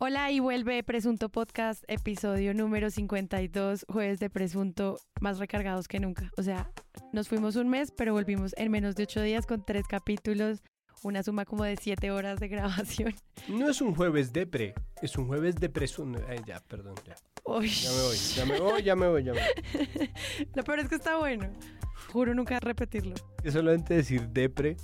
Hola y vuelve Presunto Podcast, episodio número 52, jueves de Presunto, más recargados que nunca. O sea, nos fuimos un mes, pero volvimos en menos de ocho días con tres capítulos, una suma como de siete horas de grabación. No es un jueves de pre, es un jueves de presunto. Ay, ya, perdón, ya. Uy. Ya me voy, ya me voy, ya me voy, ya me voy. Lo peor es que está bueno. Juro nunca repetirlo. Es solamente decir depre,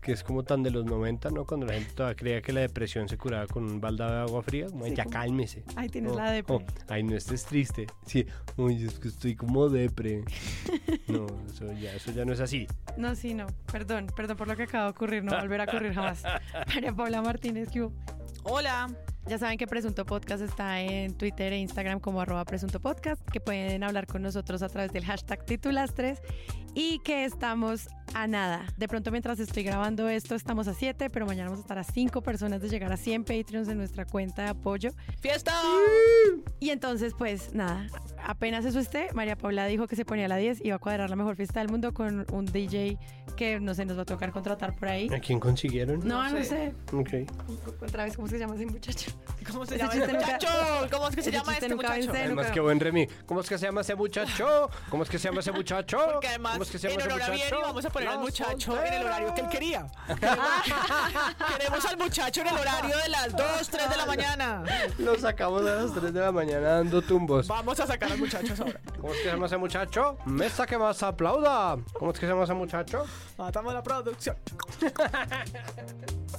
que es como tan de los 90, ¿no? Cuando la gente todavía creía que la depresión se curaba con un baldado de agua fría. Como, Sí, ya como- cálmese. Ay, tienes Oh, la depre. oh, ay, no estés triste. Sí, uy, es que estoy como depre. No, eso ya, eso ya no es así. No, sí, no. Perdón, perdón por lo que acaba de ocurrir. No va a volver a ocurrir jamás. María Paula Martínez, ¿qué hubo? Hola. Ya saben que Presunto Podcast está en Twitter e Instagram como arroba Presunto Podcast, que pueden hablar con nosotros a través del hashtag Titulastres y que estamos a nada. De pronto mientras estoy grabando esto estamos a 7, pero mañana vamos a estar a 5 personas de llegar a 100 Patreons en nuestra cuenta de apoyo. ¡Fiesta! Y entonces pues nada, apenas eso esté, María Paula dijo que se ponía a la 10 y va a cuadrar la mejor fiesta del mundo con un DJ que no sé, nos va a tocar contratar por ahí. ¿A quién consiguieron? No, no No sé. sé. Ok. Otra vez, ¿cómo se llama ese muchacho? ¿Cómo se Ese llama este nunca- muchacho? ¿Cómo es que se ese llama este muchacho? Además, nunca- qué buen Remy. ¿Cómo es que se llama ese muchacho? ¿Cómo es que se llama ese muchacho? Porque además, ¿Cómo es que se en honor a Vieri vamos a poner al muchacho en el horario que él quería. Queremos al muchacho en el horario de las 2, 3 de la mañana. Lo sacamos a las 3 de la mañana dando tumbos. Vamos a sacar al muchacho ahora. ¿Cómo es que se llama ese muchacho? Mesa que más aplauda. ¿Cómo es que se llama ese muchacho? Matamos la producción.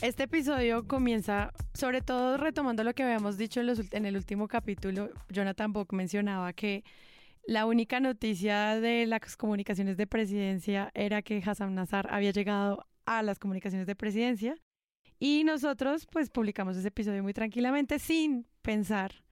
Este episodio comienza, sobre todo retomando lo que habíamos dicho en, los en el último capítulo. Jonathan Bock mencionaba que la única noticia de las comunicaciones de presidencia era que Hassan Nazar había llegado a las comunicaciones de presidencia. Y nosotros, pues, publicamos ese episodio muy tranquilamente, sin pensar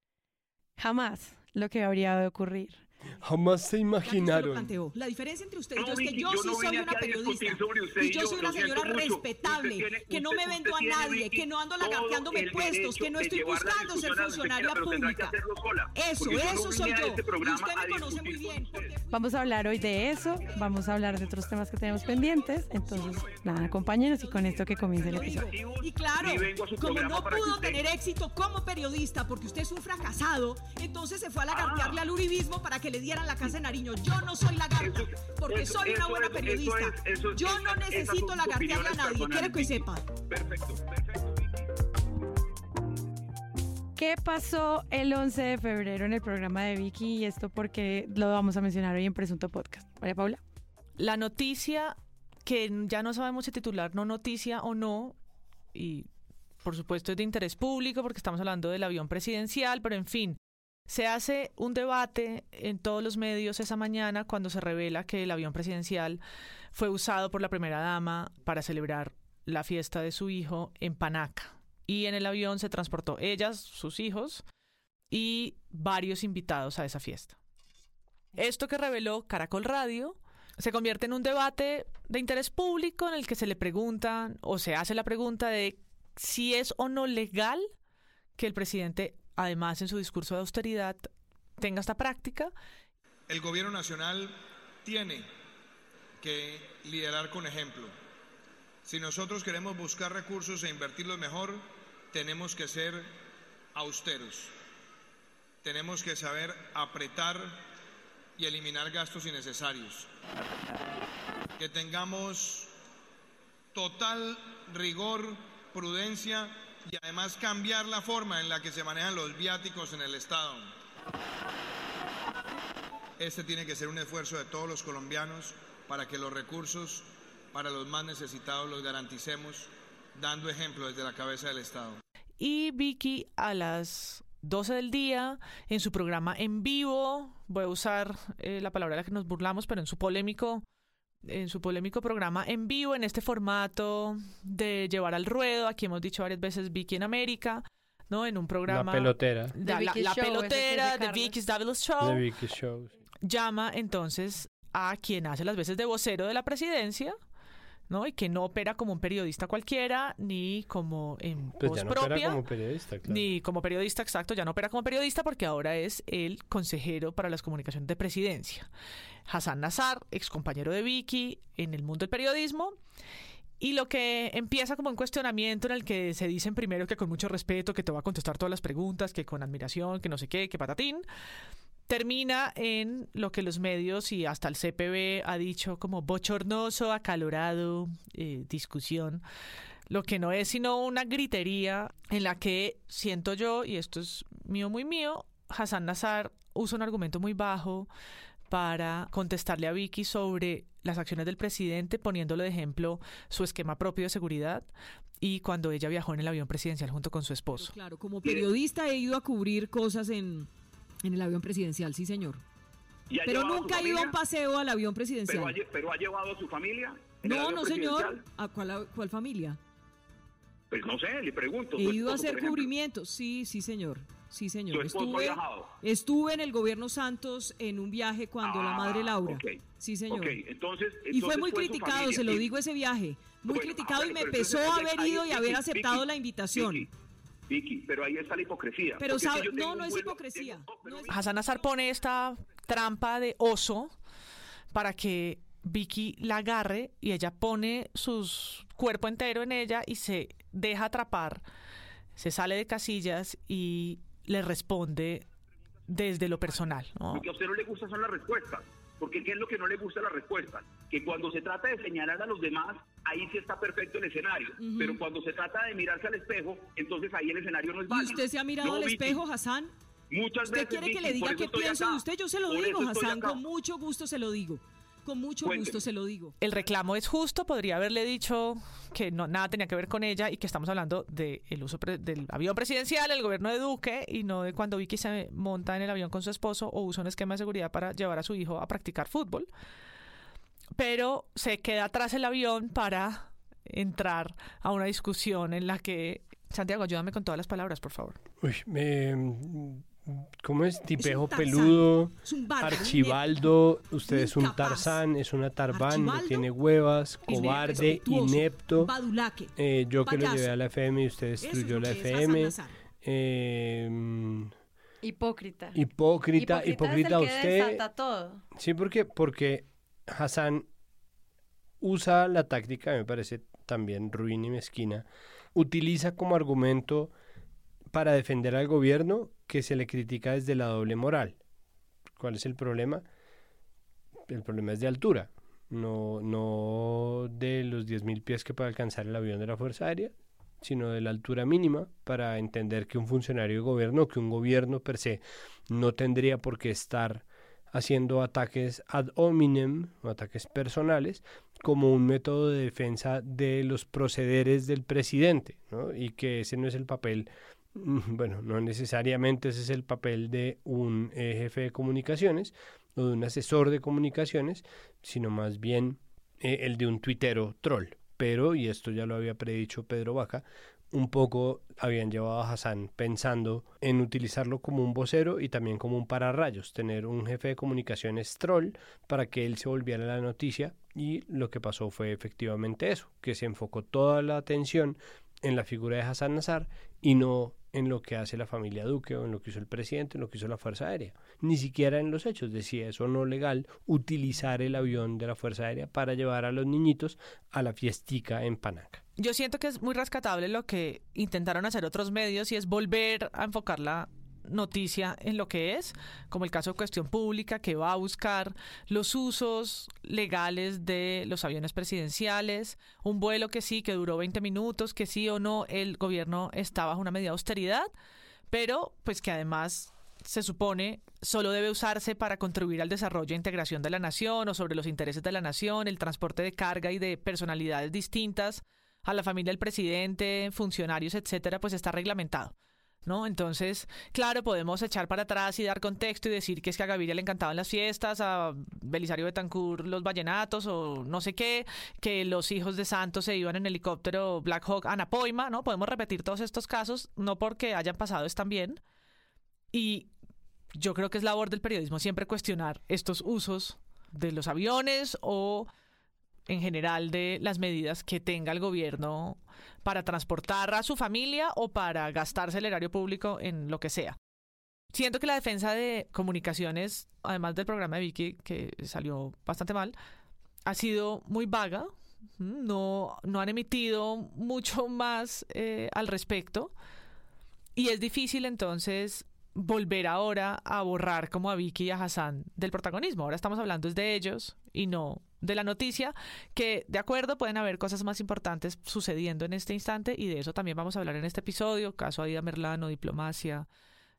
jamás lo que habría de ocurrir. Jamás se Aquí se lo imaginaron. La diferencia entre ustedes No, dos es que Vicky, yo, yo sí no soy una periodista. usted y y yo yo, soy una señora mucho. respetable, Usted tiene- que no usted- me vendo a usted nadie, Vicky, que no ando lagarteándome puestos, que no estoy buscando ser funcionaria pública. sola, Eso, yo no eso soy yo. este Y usted me conoce muy bien. porque- Vamos a hablar hoy de eso, vamos a hablar de otros temas que tenemos pendientes. Entonces, nada, acompáñenos y con esto que comience el episodio. Y claro, Y como no pudo usted- tener éxito como periodista porque usted es un fracasado, entonces se fue a lagartearle Ah. al uribismo para que le dieran la casa de Nariño. Yo no soy lagarta porque eso- soy una buena periodista. eso es- eso es- Yo no necesito lagartearle a nadie, quiero que sepa. Perfecto, perfecto. Vicky. ¿Qué pasó el 11 de febrero en el programa de Vicky? Y esto porque lo vamos a mencionar hoy en Presunto Podcast. María Paula. La noticia que ya no sabemos si titular no noticia o no, y por supuesto es de interés público porque estamos hablando del avión presidencial, pero en fin, se hace un debate en todos los medios esa mañana cuando se revela que el avión presidencial fue usado por la primera dama para celebrar la fiesta de su hijo en Panaca. Y en el avión se transportó ellas, sus hijos y varios invitados a esa fiesta. Esto que reveló Caracol Radio se convierte en un debate de interés público en el que se le preguntan o se hace la pregunta de si es o no legal que el presidente, además en su discurso de austeridad, tenga esta práctica. El gobierno nacional tiene que liderar con ejemplo. Si nosotros queremos buscar recursos e invertirlos mejor, tenemos que ser austeros. Tenemos que saber apretar y eliminar gastos innecesarios. Que tengamos total rigor, prudencia y además cambiar la forma en la que se manejan los viáticos en el Estado. Este tiene que ser un esfuerzo de todos los colombianos para que los recursos para los más necesitados los garanticemos, dando ejemplo desde la cabeza del Estado. Y Vicky a las 12 del día, en su programa en vivo, voy a usar eh, la palabra de la que nos burlamos, pero en su polémico, en su polémico programa en vivo, en este formato de llevar al ruedo, aquí hemos dicho varias veces Vicky en América, ¿no? En un programa... La pelotera. La, The la- Show, pelotera de. Vicky's Fabulous Show De Vicky Show. sí. llama entonces a quien hace las veces de vocero de la presidencia, ¿no? Y que no opera como un periodista cualquiera, ni como en Pues voz ya no propia. opera como periodista, claro. Ni como periodista, exacto, ya no opera como periodista porque ahora es el consejero para las comunicaciones de presidencia. Hassan Nazar, ex compañero de Vicky en el mundo del periodismo. Y lo que empieza como un cuestionamiento en el que se dicen primero que con mucho respeto, que te va a contestar todas las preguntas, que con admiración, que no sé qué, que patatín, termina en lo que los medios y hasta el CPB ha dicho como bochornoso, acalorado, eh, discusión lo que no es sino una gritería en la que siento yo, y esto es mío muy mío, Hassan Nazar usa un argumento muy bajo para contestarle a Vicky sobre las acciones del presidente, poniéndolo de ejemplo su esquema propio de seguridad y cuando ella viajó en el avión presidencial junto con su esposo. Claro, como periodista he ido a cubrir cosas en, en el avión presidencial, sí, señor. ¿Y ha Pero nunca ido a un paseo al avión pero, presidencial. ha, pero ha llevado a su familia. No, no, señor. ¿A cuál, cuál familia? Pues no sé, le pregunto. He su ido a hacer cubrimientos. Sí, sí, señor. Sí, señor. Estuve, viajado. estuve en el gobierno Santos en un viaje cuando la Ah, madre Laura. ok. Sí, señor. Entonces, Y fue muy criticado, se lo digo ese viaje. Muy Bueno, criticado ah, y me pesó haber ido y haber aceptado la invitación. Vicky, pero ahí está la hipocresía. Pero sabe- no, no es vuelo- hipocresía. tengo- No es- Hassan Nazar pone esta trampa de oso para que Vicky la agarre y ella pone su cuerpo entero en ella y se deja atrapar, se sale de casillas y le responde desde lo personal. ¿no? Lo que a usted no le gusta son las respuestas. Porque ¿qué es lo que no le gusta las respuestas? Que cuando se trata de señalar a los demás, ahí sí está perfecto el escenario. Pero cuando se trata de mirarse al espejo, entonces ahí el escenario no es ¿Y válido. usted se ha mirado No, al Vicky, espejo, Hassan? Muchas ¿Usted veces, quiere que Vicky, le diga qué pienso acá. de usted? Yo se lo Por digo, Hassan. Con mucho gusto se lo digo. Con mucho Cuénteme. gusto se lo digo. El reclamo es justo, podría haberle dicho que no, nada tenía que ver con ella y que estamos hablando del uso pre- del avión presidencial, el gobierno de Duque, y no de cuando Vicky se monta en el avión con su esposo o usa un esquema de seguridad para llevar a su hijo a practicar fútbol. Pero se queda atrás el avión para entrar a una discusión en la que... Santiago, ayúdame con todas las palabras, por favor. Uy, me- ¿Cómo es? Tipejo peludo, Es archibaldo, usted un es un tarzán, es una tarbán, no tiene huevas, cobarde, inepto. Badulaque. Eh, yo que lo llevé a la FM y usted es destruyó la que es FM. Eh, mm, Hipócrita. hipócrita, es hipócrita el que usted. desata todo. Sí, porque, porque Hassan usa la táctica, me parece también ruin y mezquina, utiliza como argumento para defender al gobierno que se le critica desde la doble moral. ¿Cuál es el problema? El problema es de altura, no, no de los 10.000 pies que puede alcanzar el avión de la Fuerza Aérea, sino de la altura mínima para entender que un funcionario de gobierno, que un gobierno per se, no tendría por qué estar haciendo ataques ad hominem, ataques personales, como un método de defensa de los procederes del presidente, ¿no? y que ese no es el papel, bueno, no necesariamente ese es el papel de un eh, jefe de comunicaciones o de un asesor de comunicaciones, sino más bien eh, el de un tuitero troll. Pero, y esto ya lo había predicho Pedro Vaca, un poco habían llevado a Hassan pensando en utilizarlo como un vocero y también como un pararrayos, tener un jefe de comunicaciones troll para que él se volviera la noticia y lo que pasó fue efectivamente eso, que se enfocó toda la atención en la figura de Hassan Nazar y no en lo que hace la familia Duque o en lo que hizo el presidente, en lo que hizo la Fuerza Aérea. Ni siquiera en los hechos decía eso no legal utilizar el avión de la Fuerza Aérea para llevar a los niñitos a la fiestica en Panaca. Yo siento que es muy rescatable lo que intentaron hacer otros medios y es volver a enfocar la noticia en lo que es, como el caso de Cuestión Pública, que va a buscar los usos legales de los aviones presidenciales, un vuelo que sí, que duró 20 minutos, que sí o no el gobierno está bajo una medida de austeridad, pero pues que además se supone solo debe usarse para contribuir al desarrollo e integración de la nación o sobre los intereses de la nación, el transporte de carga y de personalidades distintas a la familia del presidente, funcionarios, etcétera, pues está reglamentado. ¿No? Entonces, claro, podemos echar para atrás y dar contexto y decir que es que a Gaviria le encantaban las fiestas, a Belisario Betancourt los vallenatos o no sé qué, que los hijos de Santos se iban en helicóptero Black Hawk a Napoima, ¿no? Podemos repetir todos estos casos, no porque hayan pasado están bien. Y yo creo que es labor del periodismo siempre cuestionar estos usos de los aviones o en general de las medidas que tenga el gobierno para transportar a su familia o para gastarse el erario público en lo que sea. Siento que la defensa de comunicaciones, además del programa de Vicky, que salió bastante mal, ha sido muy vaga. No, no han emitido mucho más eh, al respecto. Y es difícil entonces volver ahora a borrar como a Vicky y a Hassan del protagonismo. Ahora estamos hablando de ellos y no de la noticia, que de acuerdo pueden haber cosas más importantes sucediendo en este instante y de eso también vamos a hablar en este episodio, caso Aida Merlano, diplomacia,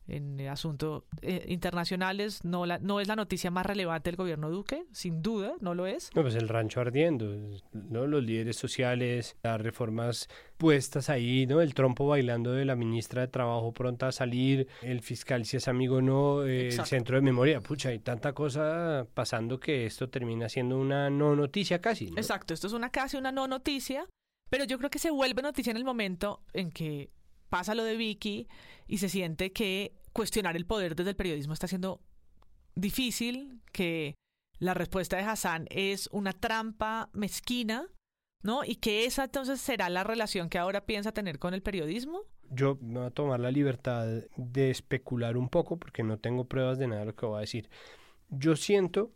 en asuntos eh, internacionales no, la, no es la noticia más relevante del gobierno Duque, sin duda, no lo es. No, pues el rancho ardiendo, ¿no? Los líderes sociales, las reformas puestas ahí, ¿no? El trompo bailando de la ministra de Trabajo pronta a salir, el fiscal si es amigo no, eh, el centro de memoria, pucha, hay tanta cosa pasando que esto termina siendo una no noticia casi. Exacto, esto es una casi una no noticia, pero yo creo que se vuelve noticia en el momento en que pasa lo de Vicky y se siente que cuestionar el poder desde el periodismo está siendo difícil, que la respuesta de Hassan es una trampa mezquina, ¿no? Y que esa entonces será la relación que ahora piensa tener con el periodismo. Yo me voy a tomar la libertad de especular un poco porque no tengo pruebas de nada de lo que voy a decir. Yo siento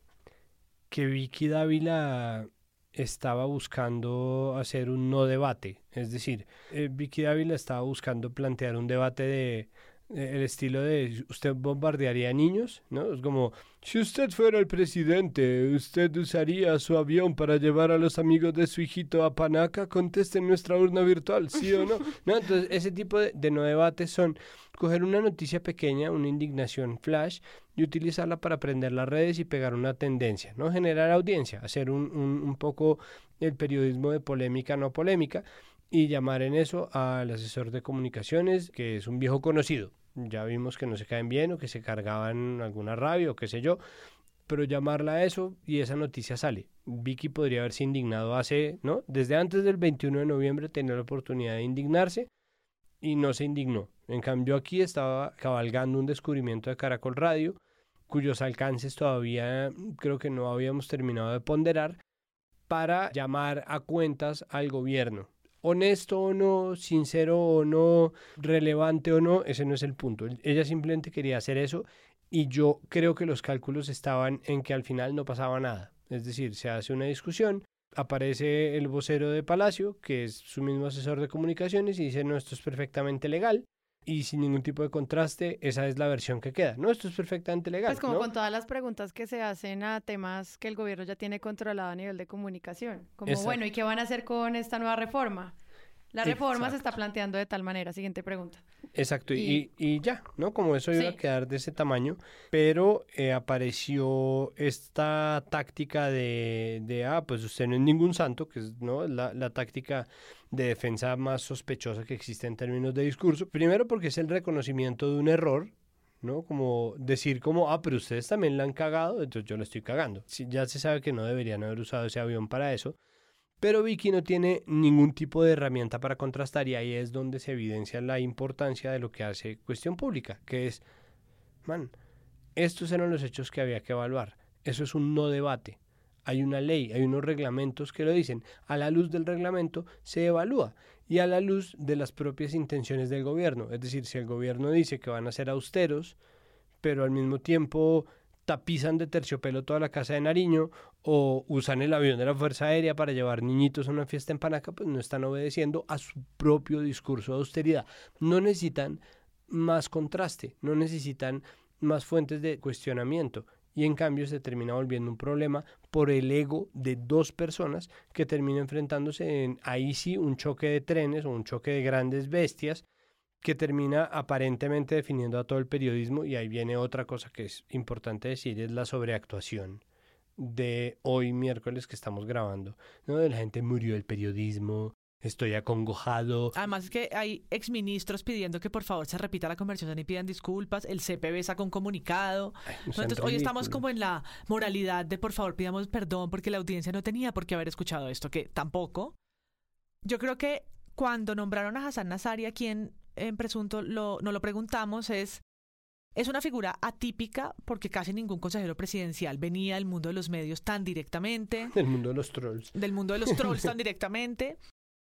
que Vicky Dávila estaba buscando hacer un no debate. Es decir, eh, Vicky Dávila estaba buscando plantear un debate de el estilo de usted bombardearía a niños, ¿no? Es como, si usted fuera el presidente, ¿usted usaría su avión para llevar a los amigos de su hijito a Panaca? Conteste en nuestra urna virtual, ¿sí o no? ¿No? Entonces, ese tipo de, de no debates son coger una noticia pequeña, una indignación flash, y utilizarla para aprender las redes y pegar una tendencia, ¿no? Generar audiencia, hacer un, un, un poco el periodismo de polémica, no polémica, y llamar en eso al asesor de comunicaciones, que es un viejo conocido, ya vimos que no se caen bien o que se cargaban alguna rabia o qué sé yo, pero llamarla a eso y esa noticia sale. Vicky podría haberse indignado hace, ¿no? Desde antes del 21 de noviembre tenía la oportunidad de indignarse y no se indignó. En cambio aquí estaba cabalgando un descubrimiento de Caracol Radio cuyos alcances todavía creo que no habíamos terminado de ponderar para llamar a cuentas al gobierno honesto o no, sincero o no, relevante o no, ese no es el punto. Ella simplemente quería hacer eso y yo creo que los cálculos estaban en que al final no pasaba nada. Es decir, se hace una discusión, aparece el vocero de Palacio, que es su mismo asesor de comunicaciones, y dice, no, esto es perfectamente legal y sin ningún tipo de contraste, esa es la versión que queda. No, esto es perfectamente legal. Pues como con todas las preguntas que se hacen a temas que el gobierno ya tiene controlado a nivel de comunicación. Como, bueno, ¿y qué van a hacer con esta nueva reforma? La reforma se está planteando de tal manera. Siguiente pregunta. Exacto, y, y, ya, ¿no? Como eso iba a quedar de ese tamaño, pero eh, apareció esta táctica de, de, ah, pues usted no es ningún santo, que es ¿no? la, la táctica de defensa más sospechosa que existe en términos de discurso. Primero porque es el reconocimiento de un error, ¿no? Como decir como, ah, pero ustedes también la han cagado, entonces yo la estoy cagando. Si ya se sabe que no deberían haber usado ese avión para eso, pero Vicky no tiene ningún tipo de herramienta para contrastar y ahí es donde se evidencia la importancia de lo que hace cuestión pública, que es, man, estos eran los hechos que había que evaluar. Eso es un no debate. Hay una ley, hay unos reglamentos que lo dicen. A la luz del reglamento se evalúa y a la luz de las propias intenciones del gobierno. Es decir, si el gobierno dice que van a ser austeros, pero al mismo tiempo tapizan de terciopelo toda la casa de Nariño o usan el avión de la Fuerza Aérea para llevar niñitos a una fiesta en Panaca, pues no están obedeciendo a su propio discurso de austeridad. No necesitan más contraste, no necesitan más fuentes de cuestionamiento y en cambio se termina volviendo un problema por el ego de dos personas que termina enfrentándose en ahí sí un choque de trenes o un choque de grandes bestias que termina aparentemente definiendo a todo el periodismo y ahí viene otra cosa que es importante decir es la sobreactuación de hoy miércoles que estamos grabando, ¿no? De la gente murió el periodismo, Estoy acongojado. Además es que hay exministros pidiendo que por favor se repita la conversación y pidan disculpas. El CPB sacó un comunicado. Entonces hoy estamos como en la moralidad de por favor pidamos perdón porque la audiencia no tenía por qué haber escuchado esto, que tampoco. Yo creo que cuando nombraron a Hassan Nazari, a quien en presunto lo, no lo preguntamos, es Es una figura atípica porque casi ningún consejero presidencial venía del mundo de los medios tan directamente. Del mundo de los trolls. Del mundo de los trolls tan directamente.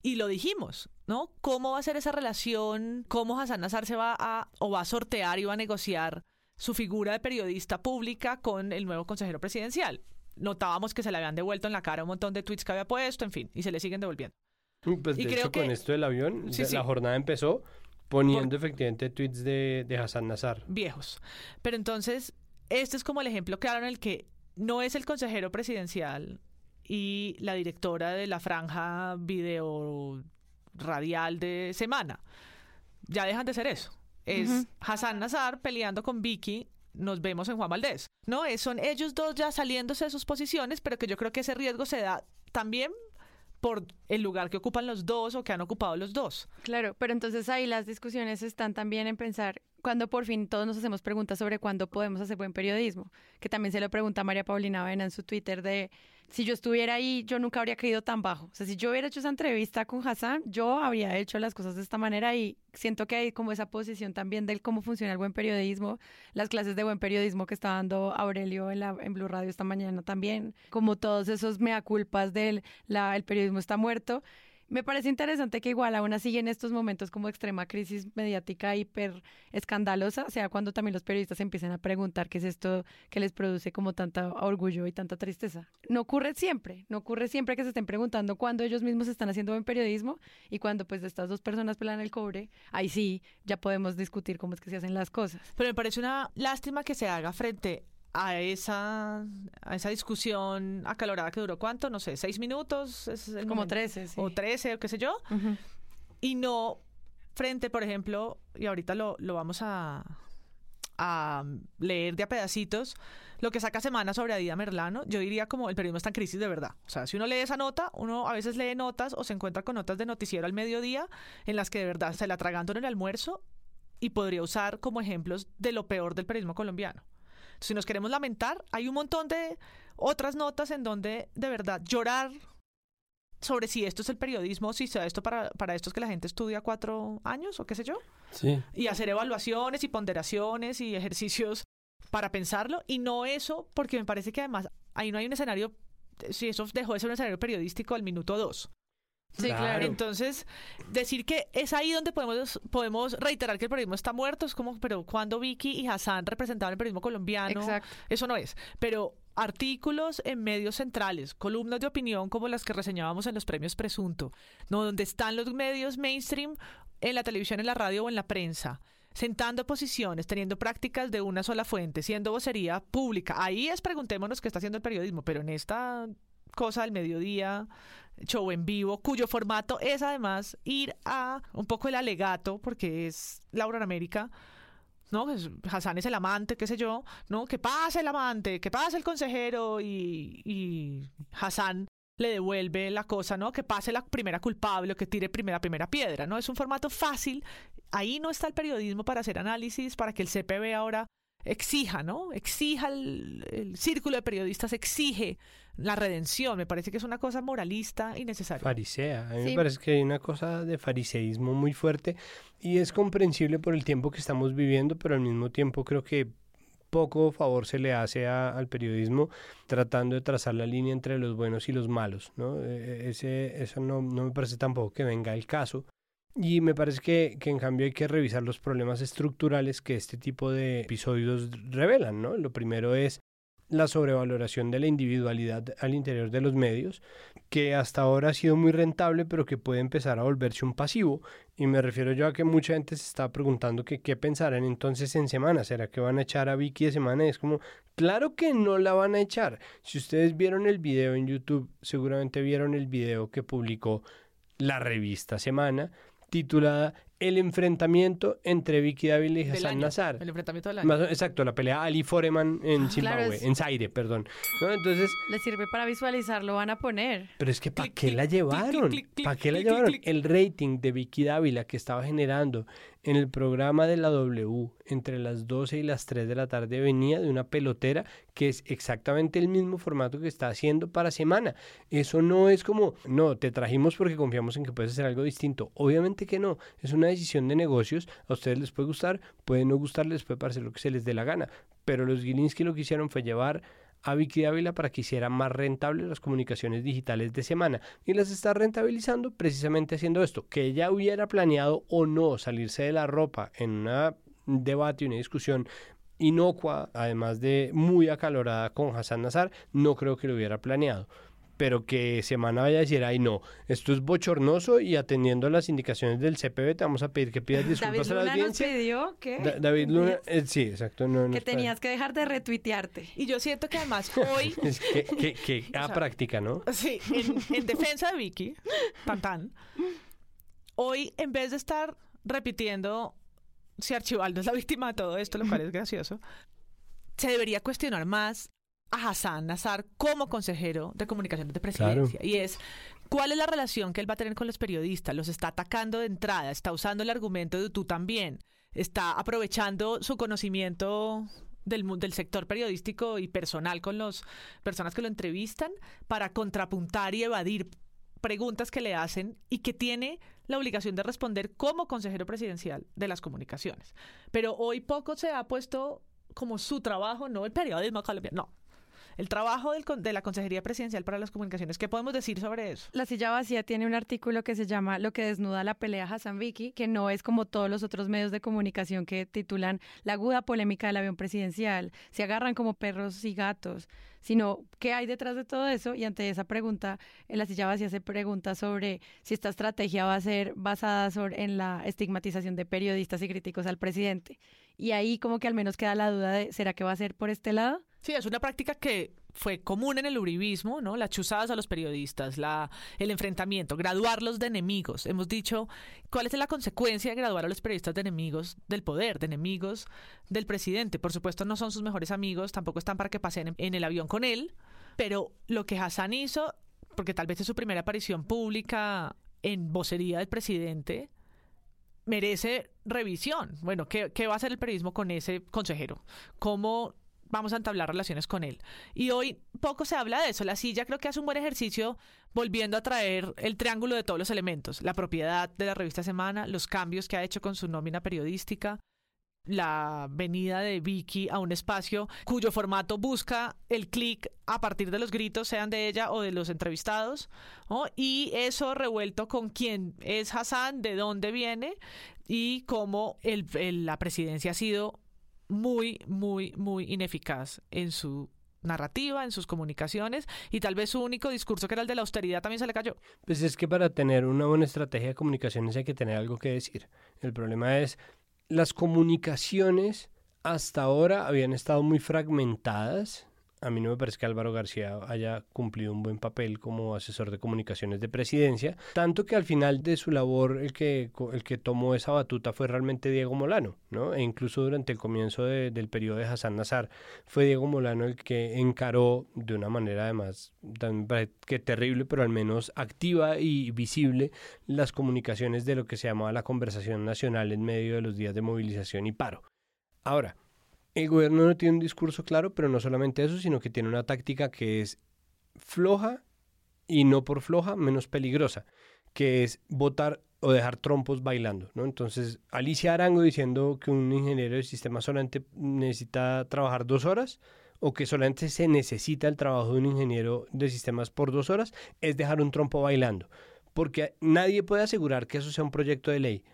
Y lo dijimos, ¿no? ¿Cómo va a ser esa relación? ¿Cómo Hassan Nazar se va a o va a sortear y va a negociar su figura de periodista pública con el nuevo consejero presidencial? Notábamos que se le habían devuelto en la cara un montón de tweets que había puesto, en fin, y se le siguen devolviendo. Pues Y de creo hecho, con que- esto del avión, Sí, la sí. jornada empezó poniendo efectivamente tweets de, de Hassan Nazar. viejos. Pero entonces, este es como el ejemplo claro en el que no es el consejero presidencial y la directora de la franja video radial de semana. Ya dejan de ser eso. Es. Hassan Nazar peleando con Vicky. Nos vemos en Juan Valdés. No, es, son ellos dos ya saliéndose de sus posiciones, pero que yo creo que ese riesgo se da también por el lugar que ocupan los dos o que han ocupado los dos. Claro, pero entonces ahí las discusiones están también en pensar cuando por fin todos nos hacemos preguntas sobre cuándo podemos hacer buen periodismo, que también se lo pregunta María Paulina Avena en su Twitter de si yo estuviera ahí, yo nunca habría caído tan bajo. O sea, si yo hubiera hecho esa entrevista con Hassan, yo habría hecho las cosas de esta manera y siento que hay como esa posición también del cómo funciona el buen periodismo, las clases de buen periodismo que está dando Aurelio en, la, en Blue Radio esta mañana también, como todos esos mea culpas del el periodismo está muerto. Me parece interesante que igual aún así en estos momentos como extrema crisis mediática hiper escandalosa, sea cuando también los periodistas empiecen a preguntar qué es esto que les produce como tanta orgullo y tanta tristeza. No ocurre siempre, no ocurre siempre que se estén preguntando cuándo ellos mismos están haciendo buen periodismo y cuando pues estas dos personas pelan el cobre, ahí sí ya podemos discutir cómo es que se hacen las cosas. Pero me parece una lástima que se haga frente a esa, a esa discusión acalorada que duró cuánto, no sé, seis minutos. es el Como. 13, sí. O trece, o qué sé yo. Y no frente, por ejemplo, y ahorita lo, lo vamos a, a leer de a pedacitos, lo que saca Semana sobre Adida Merlano, yo diría como el periodismo está en crisis de verdad. O sea, si uno lee esa nota, uno a veces lee notas o se encuentra con notas de noticiero al mediodía en las que de verdad se la atragantan en el almuerzo y podría usar como ejemplos de lo peor del periodismo colombiano. Si nos queremos lamentar, hay un montón de otras notas en donde de verdad llorar sobre si esto es el periodismo, si sea esto para, para estos que la gente estudia cuatro años o qué sé yo, Sí. y hacer evaluaciones y ponderaciones y ejercicios para pensarlo, y no eso, porque me parece que además ahí no hay un escenario, si eso dejó de ser un escenario periodístico al minuto dos. Sí, claro. Claro. Entonces, decir que es ahí donde podemos, podemos reiterar que el periodismo está muerto, es como, pero cuando Vicky y Hassan representaban el periodismo colombiano, Exacto. eso no es. Pero artículos en medios centrales, columnas de opinión como las que reseñábamos en los premios Presunto, no donde están los medios mainstream en la televisión, en la radio o en la prensa, sentando posiciones, teniendo prácticas de una sola fuente, siendo vocería pública. Ahí es preguntémonos qué está haciendo el periodismo, pero en esta cosa del mediodía, show en vivo, cuyo formato es además ir a un poco el alegato, porque es Laura en América, ¿no? Hassan es el amante, qué sé yo, ¿no? Que pase el amante, que pase el consejero y, y Hassan le devuelve la cosa, ¿no? Que pase la primera culpable o que tire primera primera piedra, ¿no? Es un formato fácil. Ahí no está el periodismo para hacer análisis, para que el CPB ahora exija, ¿no? Exija el, el círculo de periodistas, exige la redención. Me parece que es una cosa moralista y necesaria. Farisea. A mí Sí. me parece que hay una cosa de fariseísmo muy fuerte y es comprensible por el tiempo que estamos viviendo, pero al mismo tiempo creo que poco favor se le hace a- al periodismo tratando de trazar la línea entre los buenos y los malos, ¿no? Eh, Ese, eso no, no me parece tampoco que venga el caso. Y me parece que, que en cambio hay que revisar los problemas estructurales que este tipo de episodios revelan, ¿no? Lo primero es la sobrevaloración de la individualidad al interior de los medios, que hasta ahora ha sido muy rentable, pero que puede empezar a volverse un pasivo. Y me refiero yo a que mucha gente se está preguntando que qué pensarán entonces en semana. ¿Será que van a echar a Vicky de semana? Es como, claro que no la van a echar. Si ustedes vieron el video en YouTube, seguramente vieron el video que publicó la revista Semana, titulada El enfrentamiento entre Vicky Dávila y Hassan Nazar. El enfrentamiento del año. Exacto, la pelea Ali Foreman en Claro, Zimbabue, es- en Zaire, perdón. ¿No? Entonces, Les sirve para visualizar, lo van a poner. pero es que ¿para qué la llevaron? ¿Para qué la llevaron? El rating de Vicky Dávila que estaba generando en el programa de la W entre las 12 y las 3 de la tarde venía de una pelotera que es exactamente el mismo formato que está haciendo para semana. Eso no es como, no, te trajimos porque confiamos en que puedes hacer algo distinto. Obviamente que no, es una decisión de negocios. A ustedes les puede gustar, puede no gustarles, puede parecer lo que se les dé la gana. Pero los Gilinski lo que hicieron fue llevar a Vicky Ávila para que hiciera más rentables las comunicaciones digitales de semana y las está rentabilizando precisamente haciendo esto, que ella hubiera planeado o no salirse de la ropa en un debate y una discusión inocua, además de muy acalorada con Hassan Nazar, no creo que lo hubiera planeado pero que Semana vaya a decir, ay no, esto es bochornoso y atendiendo las indicaciones del CPB te vamos a pedir que pidas disculpas David Luna a la audiencia. Nos pidió que David Luna, eh, sí, exacto. No, que tenías que dejar de retuitearte. Y yo siento que además hoy... es que, que, que a práctica, ¿no? Sí, en, en defensa de Vicky, Pantán, hoy en vez de estar repitiendo si Archibaldo es la víctima de todo esto, lo cual es gracioso, se debería cuestionar más a Hassan Nazar como consejero de comunicaciones de presidencia. Y es, ¿cuál es la relación que él va a tener con los periodistas? ¿Los está atacando de entrada? ¿Está usando el argumento de tú también? ¿Está aprovechando su conocimiento del, del sector periodístico y personal con las personas que lo entrevistan para contrapuntar y evadir preguntas que le hacen y que tiene la obligación de responder como consejero presidencial de las comunicaciones. Pero hoy poco se ha puesto como su trabajo, no el periodismo colombiano, no, el trabajo del, de la Consejería Presidencial para las Comunicaciones. ¿Qué podemos decir sobre eso? La silla vacía tiene un artículo que se llama Lo que desnuda la pelea Hassan Vicky, que no es como todos los otros medios de comunicación que titulan La aguda polémica del avión presidencial, se agarran como perros y gatos, sino qué hay detrás de todo eso. Y ante esa pregunta, en la silla vacía se pregunta sobre si esta estrategia va a ser basada en la estigmatización de periodistas y críticos al presidente. Y ahí como que al menos queda la duda de, ¿será que va a ser por este lado? Sí, es una práctica que fue común en el uribismo, ¿no? Las chuzadas a los periodistas, la, el enfrentamiento, graduarlos de enemigos. Hemos dicho, ¿cuál es la consecuencia de graduar a los periodistas de enemigos del poder, de enemigos del presidente? Por supuesto, no son sus mejores amigos, tampoco están para que pasen en, el avión con él, pero lo que Hassan hizo, porque tal vez es su primera aparición pública en vocería del presidente, merece revisión. Bueno, ¿qué, ¿qué, va a hacer el periodismo con ese consejero? ¿Cómo vamos a entablar relaciones con él. Y hoy poco se habla de eso. La silla creo que hace un buen ejercicio volviendo a traer el triángulo de todos los elementos. La propiedad de la revista Semana, los cambios que ha hecho con su nómina periodística, la venida de Vicky a un espacio cuyo formato busca el clic a partir de los gritos, sean de ella o de los entrevistados, y eso revuelto con quién es Hassan, de dónde viene y cómo la presidencia ha sido muy, muy, muy ineficaz en su narrativa, en sus comunicaciones, y tal vez su único discurso, que era el de la austeridad, también se le cayó. Pues es que para tener una buena estrategia de comunicaciones hay que tener algo que decir. El problema es, las comunicaciones hasta ahora habían estado muy fragmentadas a mí no me parece que Álvaro García haya cumplido un buen papel como asesor de comunicaciones de presidencia, tanto que al final de su labor el que, el que tomó esa batuta fue realmente Diego Molano, ¿no? E incluso durante el comienzo del periodo de Hassan Nazar fue Diego Molano el que encaró de una manera además que terrible, pero al menos activa y visible las comunicaciones de lo que se llamaba la conversación nacional en medio de los días de movilización y paro. Ahora, el gobierno no tiene un discurso claro, pero no solamente eso, sino que tiene una táctica que es floja y no por floja, menos peligrosa, que es votar o dejar trompos bailando. Entonces, Alicia Arango diciendo que un ingeniero de sistema solamente necesita trabajar dos horas o que solamente se necesita el trabajo de un ingeniero de sistemas por dos horas, es dejar un trompo bailando, porque nadie puede asegurar que eso sea un proyecto de ley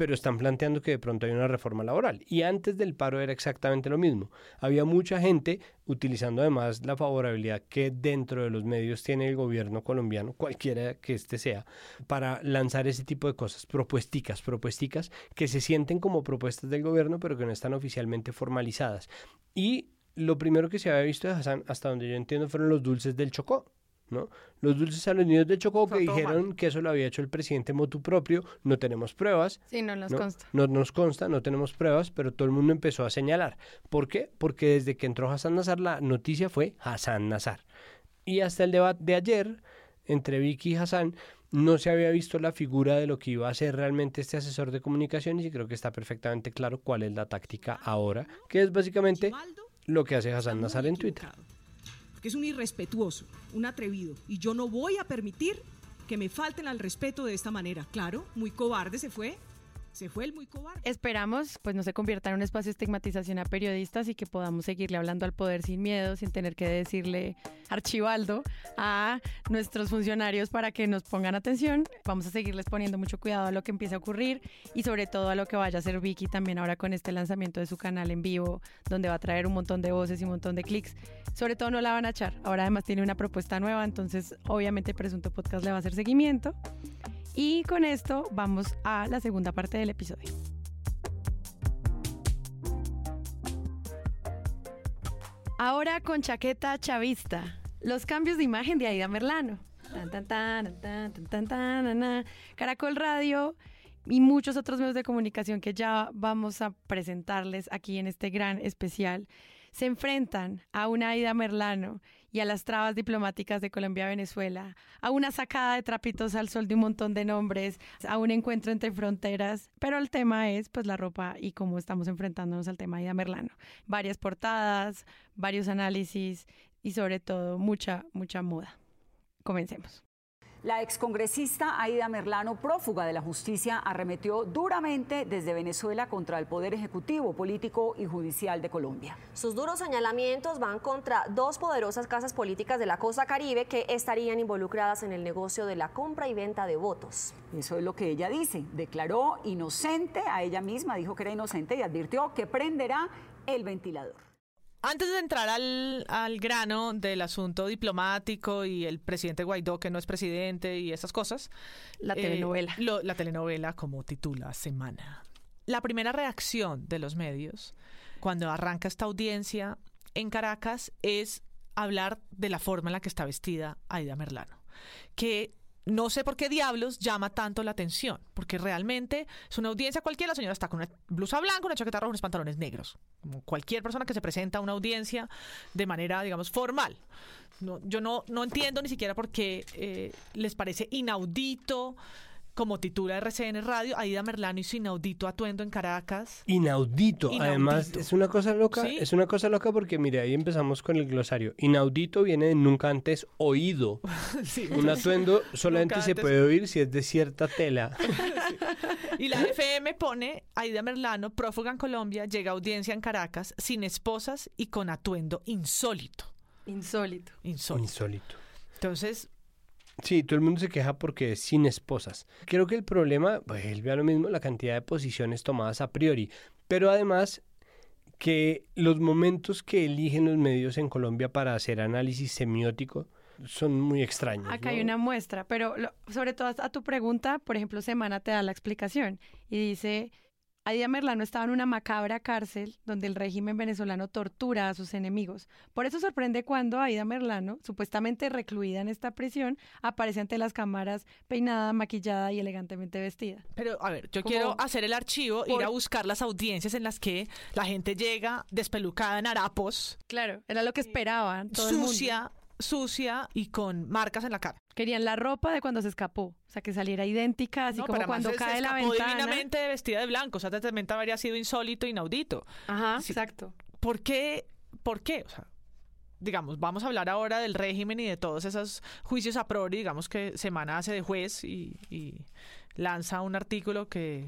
pero están planteando que de pronto hay una reforma laboral. Y antes del paro era exactamente lo mismo. Había mucha gente utilizando además la favorabilidad que dentro de los medios tiene el gobierno colombiano, cualquiera que este sea, para lanzar ese tipo de cosas, propuesticas, propuesticas que se sienten como propuestas del gobierno, pero que no están oficialmente formalizadas. Y lo primero que se había visto de Hassan, hasta donde yo entiendo, fueron los dulces del Chocó. ¿No? Los dulces a los niños de Chocó que dijeron que eso lo había hecho el presidente motu propio, no tenemos pruebas. Sí, no nos consta. No nos consta, no tenemos pruebas, pero todo el mundo empezó a señalar. ¿Por qué? Porque desde que entró Hassan Nazar la noticia fue Hassan Nazar. Y hasta el debate de ayer entre Vicky y Hassan, no se había visto la figura de lo que iba a ser realmente este asesor de comunicaciones y creo que está perfectamente claro cuál es la táctica ahora, que es básicamente lo que hace Hassan Nazar en Twitter. Porque es un irrespetuoso, un atrevido. Y yo no voy a permitir que me falten al respeto de esta manera. Claro, muy cobarde se fue. Se fue el muy cobarde. Esperamos, pues no se convierta en un espacio de estigmatización a periodistas y que podamos seguirle hablando al poder sin miedo, sin tener que decirle archivaldo a nuestros funcionarios para que nos pongan atención. Vamos a seguirles poniendo mucho cuidado a lo que empiece a ocurrir y sobre todo a lo que vaya a hacer Vicky también ahora con este lanzamiento de su canal en vivo, donde va a traer un montón de voces y un montón de clics. Sobre todo no la van a echar. Ahora además tiene una propuesta nueva, entonces obviamente Presunto Podcast le va a hacer seguimiento. Y con esto vamos a la segunda parte del episodio. Ahora con chaqueta chavista. Los cambios de imagen de Aida Merlano. Caracol Radio y muchos otros medios de comunicación que ya vamos a presentarles aquí en este gran especial se enfrentan a una Aida Merlano y a las trabas diplomáticas de Colombia-Venezuela, a una sacada de trapitos al sol de un montón de nombres, a un encuentro entre fronteras, pero el tema es pues la ropa y cómo estamos enfrentándonos al tema Aida Merlano. Varias portadas, varios análisis y sobre todo mucha, mucha moda. Comencemos. La excongresista Aida Merlano, prófuga de la justicia, arremetió duramente desde Venezuela contra el Poder Ejecutivo, Político y Judicial de Colombia. Sus duros señalamientos van contra dos poderosas casas políticas de la costa caribe que estarían involucradas en el negocio de la compra y venta de votos. Eso es lo que ella dice. Declaró inocente a ella misma, dijo que era inocente y advirtió que prenderá el ventilador. Antes de entrar al, al grano del asunto diplomático y el presidente Guaidó, que no es presidente y esas cosas. La eh, telenovela. lo- la telenovela, como titula Semana. La primera reacción de los medios cuando arranca esta audiencia en Caracas es hablar de la forma en la que está vestida Aida Merlano. Que no sé por qué diablos llama tanto la atención, porque realmente es una audiencia cualquiera, la señora está con una blusa blanca, una chaqueta roja, unos pantalones negros. Como cualquier persona que se presenta a una audiencia de manera, digamos, formal. No, yo no, no entiendo ni siquiera por qué eh, les parece inaudito, como titula RCN Radio, Aida Merlano y su inaudito atuendo en Caracas. Inaudito. Inaudito. Además, es una cosa loca. Sí. Es una cosa loca porque, mire, ahí empezamos con el glosario. Inaudito viene de nunca antes oído. Sí. Un atuendo solamente Nunca se antes. puede oír si es de cierta tela. Y la FM pone Aida Merlano, prófuga en Colombia, llega a audiencia en Caracas, sin esposas y con atuendo insólito. Insólito. Insólito. Insólito. Entonces, Sí, todo el mundo se queja porque es sin esposas. Creo que el problema, pues él vea lo mismo, la cantidad de posiciones tomadas a priori, pero además que los momentos que eligen los medios en Colombia para hacer análisis semiótico son muy extraños. Acá ¿no? hay una muestra, pero lo- sobre todo a tu pregunta, por ejemplo, Semana te da la explicación y dice, Aida Merlano estaba en una macabra cárcel donde el régimen venezolano tortura a sus enemigos. Por eso sorprende cuando Aida Merlano, supuestamente recluida en esta prisión, aparece ante las cámaras peinada, maquillada y elegantemente vestida. pero a ver, yo Como- quiero hacer el archivo, por- ir a buscar las audiencias en las que la gente llega despelucada en harapos, Claro, era lo que esperaban todo el mundo. Sucia, y con marcas en la cara. Querían la ropa de cuando se escapó, o sea, que saliera idéntica, así No, como cuando se- se cae la ventana. divinamente vestida de blanco, o sea, totalmente habría sido insólito, inaudito. Ajá, Sí. exacto. ¿Por qué? ¿Por qué? O sea, digamos, vamos a hablar ahora del régimen y de todos esos juicios a priori, digamos que Semana hace de juez y, y lanza un artículo que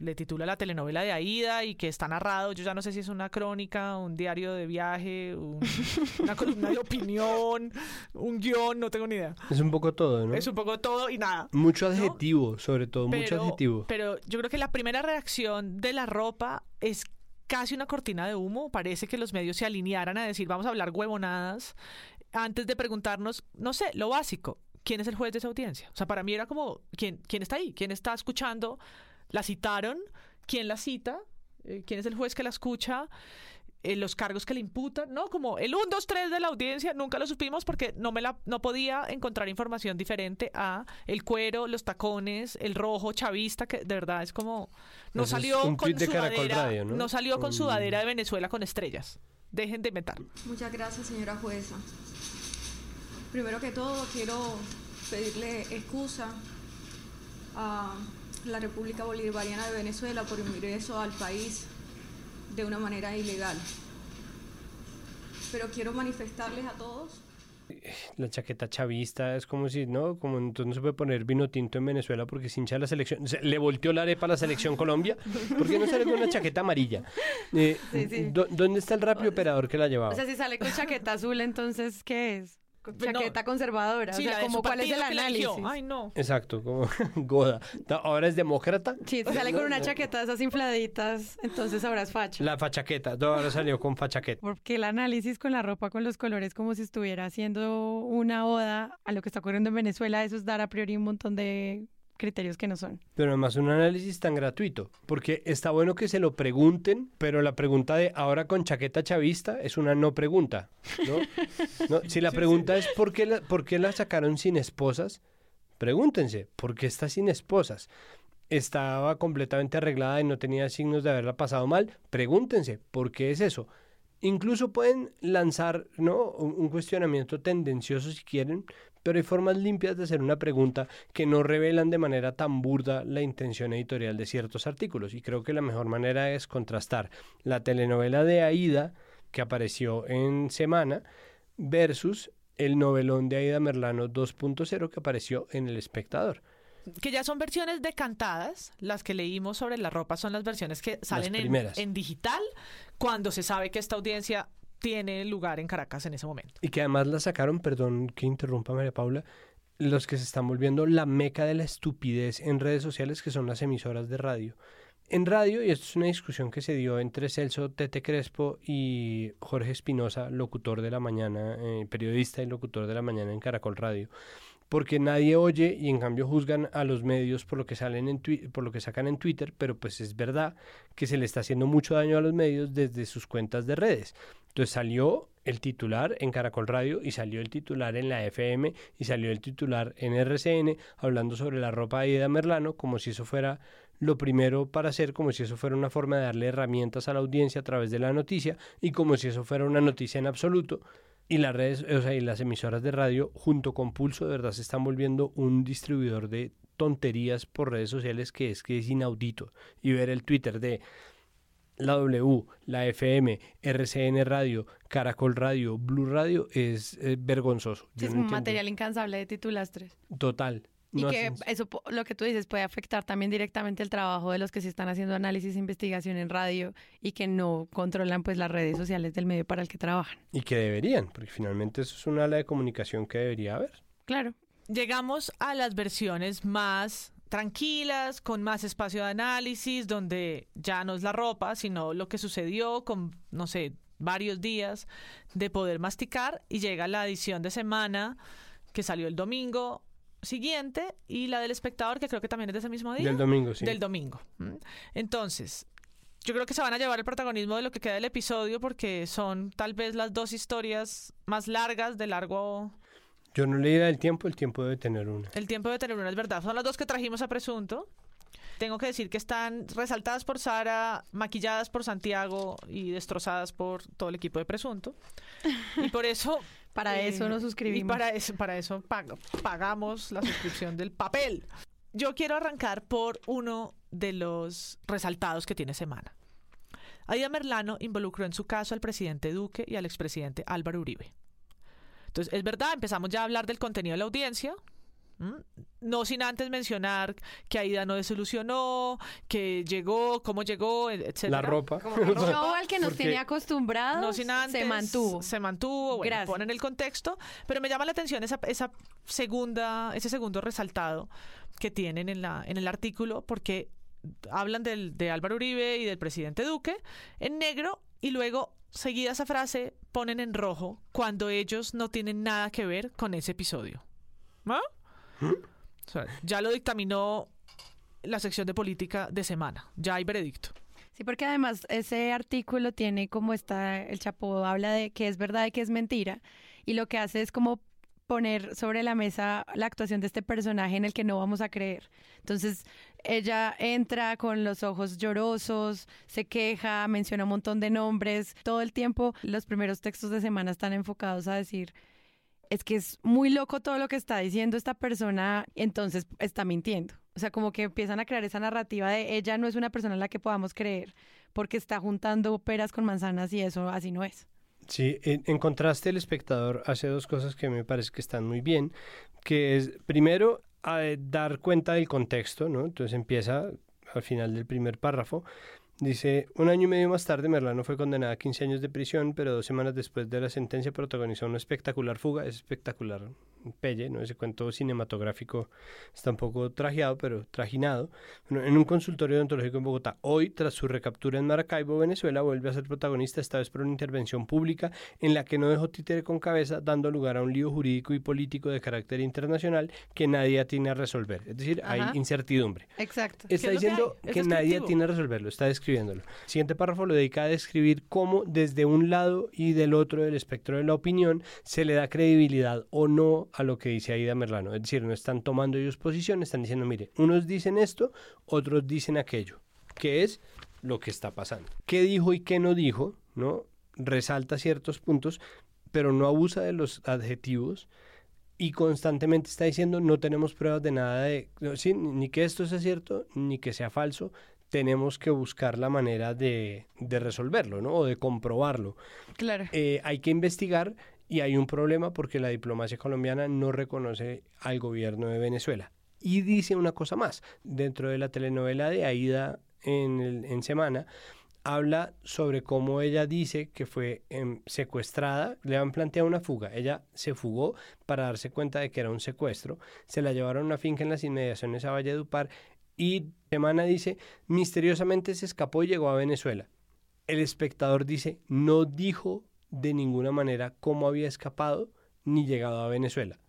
le titula la telenovela de Aida y que está narrado, yo ya no sé si es una crónica, un diario de viaje, un- una columna de opinión, un guion, no tengo ni idea. Es un poco todo, ¿no? Es un poco todo y nada. Mucho adjetivo, sobre todo, mucho adjetivo. Pero yo creo que la primera reacción de la ropa es casi una cortina de humo. Parece que los medios se alinearan a decir, vamos a hablar huevonadas, antes de preguntarnos, no sé, lo básico. ¿Quién es el juez de esa audiencia? O sea, para mí era como, ¿quién, quién está ahí? ¿Quién está escuchando? ¿La citaron? ¿Quién la cita? Eh, ¿Quién es el juez que la escucha? Eh, los cargos que le imputan, ¿no? Como el 1, 2, 3 de la audiencia, nunca lo supimos porque no me la no podía encontrar información diferente a el cuero, los tacones, el rojo chavista, que de verdad es como no Eso salió con sudadera, Radio, ¿no? salió con sudadera de Venezuela con estrellas. Dejen de inventar. Muchas gracias, señora jueza. Primero que todo, quiero pedirle excusa a la República Bolivariana de Venezuela por ingreso al país de una manera ilegal. Pero quiero manifestarles a todos la chaqueta chavista es como si, ¿no? Como entonces no se puede poner vino tinto en Venezuela porque se hincha la selección. le volteó la arepa a la selección Colombia. ¿Por qué no sale con una chaqueta amarilla? Eh, ¿Dónde está el rápido operador que la llevaba? O sea, si sale con chaqueta azul, entonces, ¿qué es? Chaqueta conservadora. o sea, como cuál es el análisis. Ay, no. Exacto, como Goda. ¿Ahora es demócrata? Sí, sale con una chaqueta de esas infladitas, entonces ahora es facha. La fachaqueta, ahora salió con fachaqueta. Porque el análisis con la ropa, con los colores, como si estuviera haciendo una oda a lo que está ocurriendo en Venezuela, eso es dar a priori un montón de criterios que no son. Pero además un análisis tan gratuito, porque está bueno que se lo pregunten, pero la pregunta de ahora con chaqueta chavista es una no pregunta, ¿no? si la pregunta es ¿por qué, la, ¿por qué la sacaron sin esposas? Pregúntense, ¿por qué está sin esposas? Estaba completamente arreglada y no tenía signos de haberla pasado mal. Pregúntense, ¿por qué es eso? Incluso pueden lanzar ¿no? un cuestionamiento tendencioso si quieren, pero hay formas limpias de hacer una pregunta que no revelan de manera tan burda la intención editorial de ciertos artículos. Y creo que la mejor manera es contrastar la telenovela de Aida, que apareció en Semana, versus el novelón de Aida Merlano 2.0 que apareció en El Espectador que ya son versiones decantadas, las que leímos sobre la ropa son las versiones que salen en, en, digital, cuando se sabe que esta audiencia tiene lugar en Caracas en ese momento. Y que además la sacaron, perdón que interrumpa María Paula, los que se están volviendo la meca de la estupidez en redes sociales, que son las emisoras de radio. En radio, y esto es una discusión que se dio entre Celso Tete Crespo y Jorge Espinosa, locutor de la mañana, eh, periodista y locutor de la mañana en Caracol Radio, porque nadie oye y en cambio juzgan a los medios por lo que salen en por lo que sacan en Twitter, pero pues es verdad que se le está haciendo mucho daño a los medios desde sus cuentas de redes. Entonces salió el titular en Caracol Radio y salió el titular en la FM y salió el titular en RCN hablando sobre la ropa de Ida Merlano como si eso fuera lo primero para hacer, como si eso fuera una forma de darle herramientas a la audiencia a través de la noticia y como si eso fuera una noticia en absoluto. Y las redes, o sea, y las emisoras de radio junto con Pulso de verdad se están volviendo un distribuidor de tonterías por redes sociales que es que es inaudito. Y ver el Twitter de la W, la FM, RCN Radio, Caracol Radio, Blue Radio es, vergonzoso. es un material incansable de titulastres. Total. Y que eso, lo que tú dices, puede afectar también directamente el trabajo de los que se están haciendo análisis e investigación en radio y que no controlan pues las redes sociales del medio para el que trabajan. Y que deberían, porque finalmente eso es una ala de comunicación que debería haber. Claro. Llegamos a las versiones más tranquilas, con más espacio de análisis, donde ya no es la ropa, sino lo que sucedió con, no sé, varios días de poder masticar y llega la edición de semana que salió el domingo siguiente y la del espectador que creo que también es de ese mismo día. Del domingo, sí. Del domingo. Entonces, yo creo que se van a llevar el protagonismo de lo que queda del episodio porque son tal vez las dos historias más largas de largo yo no leí el tiempo, el tiempo debe tener una. El tiempo debe tener una, es verdad. Son las dos que trajimos a Presunto. Tengo que decir que están resaltadas por Sara, maquilladas por Santiago y destrozadas por todo el equipo de Presunto. Y por eso... para eso nos suscribimos. Y para eso, para eso pagamos la suscripción del papel. Yo quiero arrancar por uno de los resaltados que tiene semana. Aida Merlano involucró en su caso al presidente Duque y al expresidente Álvaro Uribe. Entonces, es verdad, empezamos ya a hablar del contenido de la audiencia, no sin antes mencionar que Aida no desilusionó, que llegó, cómo llegó, etc. La ropa. No al que nos tiene acostumbrados no sin antes, se mantuvo. Se mantuvo, bueno, ponen el contexto, pero me llama la atención esa, esa segunda, ese segundo resaltado que tienen en, la, en el artículo, porque hablan del, de Álvaro Uribe y del presidente Duque en negro y luego seguida esa frase ponen en rojo cuando ellos no tienen nada que ver con ese episodio. ¿Ah? ya lo dictaminó la sección de política de semana. Ya hay veredicto. Sí, porque además ese artículo tiene como está, el Chapo habla de que es verdad y que es mentira, y lo que hace es como poner sobre la mesa la actuación de este personaje en el que no vamos a creer. Entonces, ella entra con los ojos llorosos, se queja, menciona un montón de nombres. Todo el tiempo los primeros textos de semana están enfocados a decir, es que es muy loco todo lo que está diciendo esta persona, entonces está mintiendo. O sea, como que empiezan a crear esa narrativa de ella no es una persona en la que podamos creer porque está juntando peras con manzanas y eso así no es. Sí, en, contraste el espectador hace dos cosas que me parece que están muy bien, que es primero a dar cuenta del contexto, ¿no? Entonces empieza al final del primer párrafo, Dice, un año y medio más tarde Merlano fue condenada a 15 años de prisión, pero dos semanas después de la sentencia protagonizó una espectacular fuga, es espectacular, pelle, ¿no? Ese cuento cinematográfico está un poco trajeado, pero trajinado, en un consultorio odontológico en Bogotá. Hoy, tras su recaptura en Maracaibo, Venezuela, vuelve a ser protagonista, esta vez por una intervención pública en la que no dejó títere con cabeza, dando lugar a un lío jurídico y político de carácter internacional que nadie tiene a resolver. Es decir, hay incertidumbre. Exacto. Está diciendo que, que nadie tiene a resolverlo, está describiendo el siguiente párrafo lo dedica a describir cómo desde un lado y del otro del espectro de la opinión se le da credibilidad o no a lo que dice Aida Merlano. Es decir, no están tomando ellos posición, están diciendo, mire, unos dicen esto, otros dicen aquello, que es lo que está pasando. ¿Qué dijo y qué no dijo? ¿No? Resalta ciertos puntos, pero no abusa de los adjetivos y constantemente está diciendo no tenemos pruebas de nada de ni que esto sea cierto ni que sea falso tenemos que buscar la manera de, resolverlo, ¿no? O de comprobarlo. Claro. Eh, hay que investigar y hay un problema porque la diplomacia colombiana no reconoce al gobierno de Venezuela. Y dice una cosa más, dentro de la telenovela de Aida en, en Semana, habla sobre cómo ella dice que fue em, secuestrada, le han planteado una fuga, ella se fugó para darse cuenta de que era un secuestro, se la llevaron a una finca en las inmediaciones a Valledupar y Semana dice, misteriosamente se escapó y llegó a Venezuela. El espectador dice, no dijo de ninguna manera cómo había escapado ni llegado a Venezuela.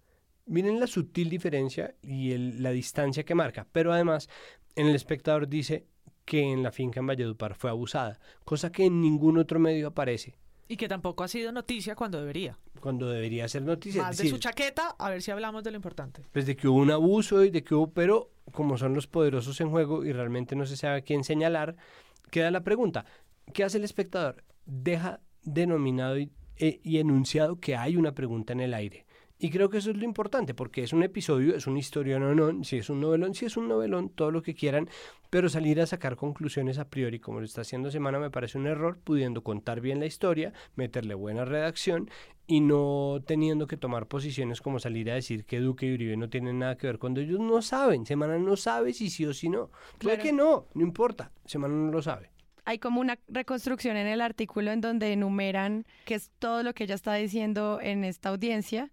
Miren la sutil diferencia y la distancia que marca, pero además en el espectador dice que en la finca en Valledupar fue abusada, cosa que en ningún otro medio aparece. Y que tampoco ha sido noticia cuando debería. Cuando debería ser noticia. Más de su chaqueta, a ver si hablamos de lo importante. Pues de que hubo un abuso y de que hubo, pero como son los poderosos en juego y realmente no se sabe a quién señalar, queda la pregunta, ¿qué hace el espectador? Deja denominado y, e, y enunciado que hay una pregunta en el aire. Y creo que eso es lo importante, porque es un episodio, es una historia, no, no, si es un novelón, si es un novelón, todo lo que quieran, pero salir a sacar conclusiones a priori, como lo está haciendo Semana, me parece un error, pudiendo contar bien la historia, meterle buena redacción y no teniendo que tomar posiciones como salir a decir que Duque y Uribe no tienen nada que ver cuando ellos no saben. Semana no sabe si sí o si no. Puede que no, no importa, Semana no lo sabe hay como una reconstrucción en el artículo en donde enumeran qué es todo lo que ella está diciendo en esta audiencia